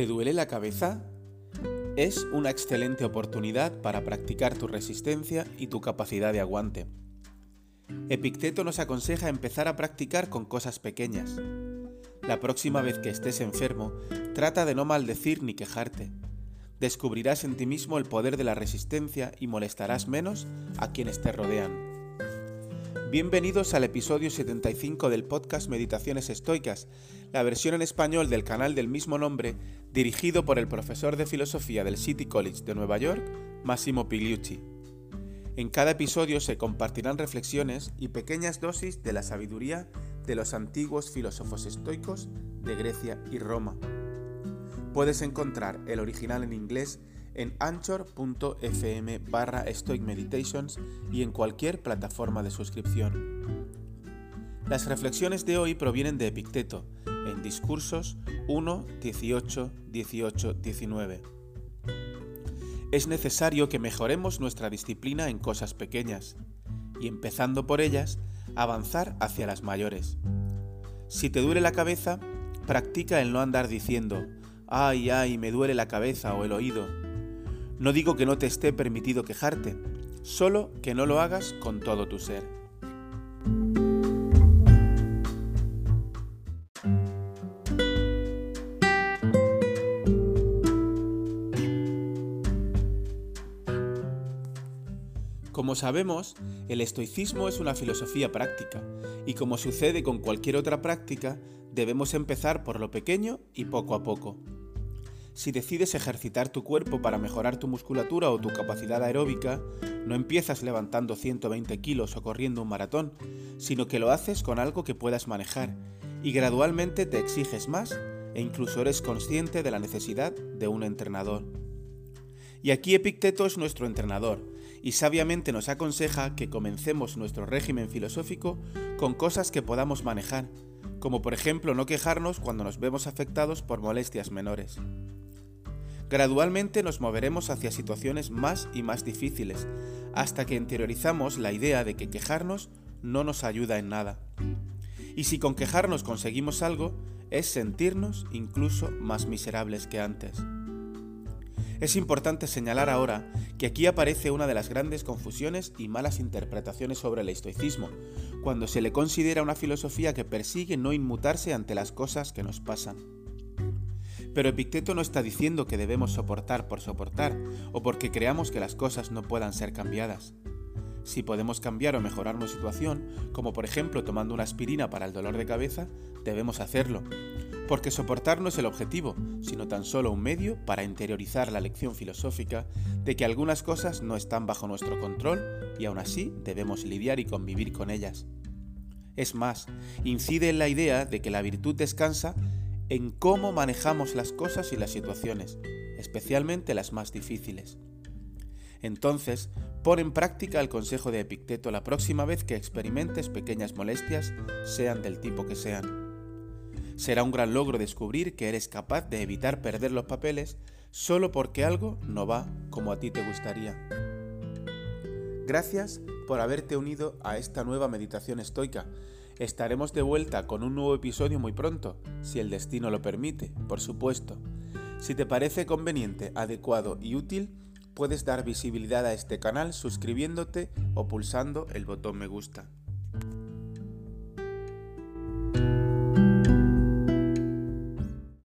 ¿Te duele la cabeza? Es una excelente oportunidad para practicar tu resistencia y tu capacidad de aguante. Epicteto nos aconseja empezar a practicar con cosas pequeñas. La próxima vez que estés enfermo, trata de no maldecir ni quejarte. Descubrirás en ti mismo el poder de la resistencia y molestarás menos a quienes te rodean. Bienvenidos al episodio 75 del podcast Meditaciones Estoicas, la versión en español del canal del mismo nombre, dirigido por el profesor de filosofía del City College de Nueva York, Massimo Pigliucci. En cada episodio se compartirán reflexiones y pequeñas dosis de la sabiduría de los antiguos filósofos estoicos de Grecia y Roma. Puedes encontrar el original en inglés en anchor.fm barra Meditations y en cualquier plataforma de suscripción. Las reflexiones de hoy provienen de Epicteto, en Discursos 1, 18, 18, 19. Es necesario que mejoremos nuestra disciplina en cosas pequeñas, y empezando por ellas, avanzar hacia las mayores. Si te duele la cabeza, practica el no andar diciendo, ay, ay, me duele la cabeza o el oído, no digo que no te esté permitido quejarte, solo que no lo hagas con todo tu ser. Como sabemos, el estoicismo es una filosofía práctica, y como sucede con cualquier otra práctica, debemos empezar por lo pequeño y poco a poco. Si decides ejercitar tu cuerpo para mejorar tu musculatura o tu capacidad aeróbica, no empiezas levantando 120 kilos o corriendo un maratón, sino que lo haces con algo que puedas manejar y gradualmente te exiges más e incluso eres consciente de la necesidad de un entrenador. Y aquí Epicteto es nuestro entrenador y sabiamente nos aconseja que comencemos nuestro régimen filosófico con cosas que podamos manejar, como por ejemplo no quejarnos cuando nos vemos afectados por molestias menores. Gradualmente nos moveremos hacia situaciones más y más difíciles, hasta que interiorizamos la idea de que quejarnos no nos ayuda en nada. Y si con quejarnos conseguimos algo, es sentirnos incluso más miserables que antes. Es importante señalar ahora que aquí aparece una de las grandes confusiones y malas interpretaciones sobre el estoicismo, cuando se le considera una filosofía que persigue no inmutarse ante las cosas que nos pasan. Pero Epicteto no está diciendo que debemos soportar por soportar o porque creamos que las cosas no puedan ser cambiadas. Si podemos cambiar o mejorar una situación, como por ejemplo tomando una aspirina para el dolor de cabeza, debemos hacerlo, porque soportar no es el objetivo, sino tan solo un medio para interiorizar la lección filosófica de que algunas cosas no están bajo nuestro control y aún así debemos lidiar y convivir con ellas. Es más, incide en la idea de que la virtud descansa en cómo manejamos las cosas y las situaciones, especialmente las más difíciles. Entonces, pon en práctica el consejo de Epicteto la próxima vez que experimentes pequeñas molestias, sean del tipo que sean. Será un gran logro descubrir que eres capaz de evitar perder los papeles solo porque algo no va como a ti te gustaría. Gracias por haberte unido a esta nueva meditación estoica Estaremos de vuelta con un nuevo episodio muy pronto, si el destino lo permite, por supuesto. Si te parece conveniente, adecuado y útil, puedes dar visibilidad a este canal suscribiéndote o pulsando el botón me gusta.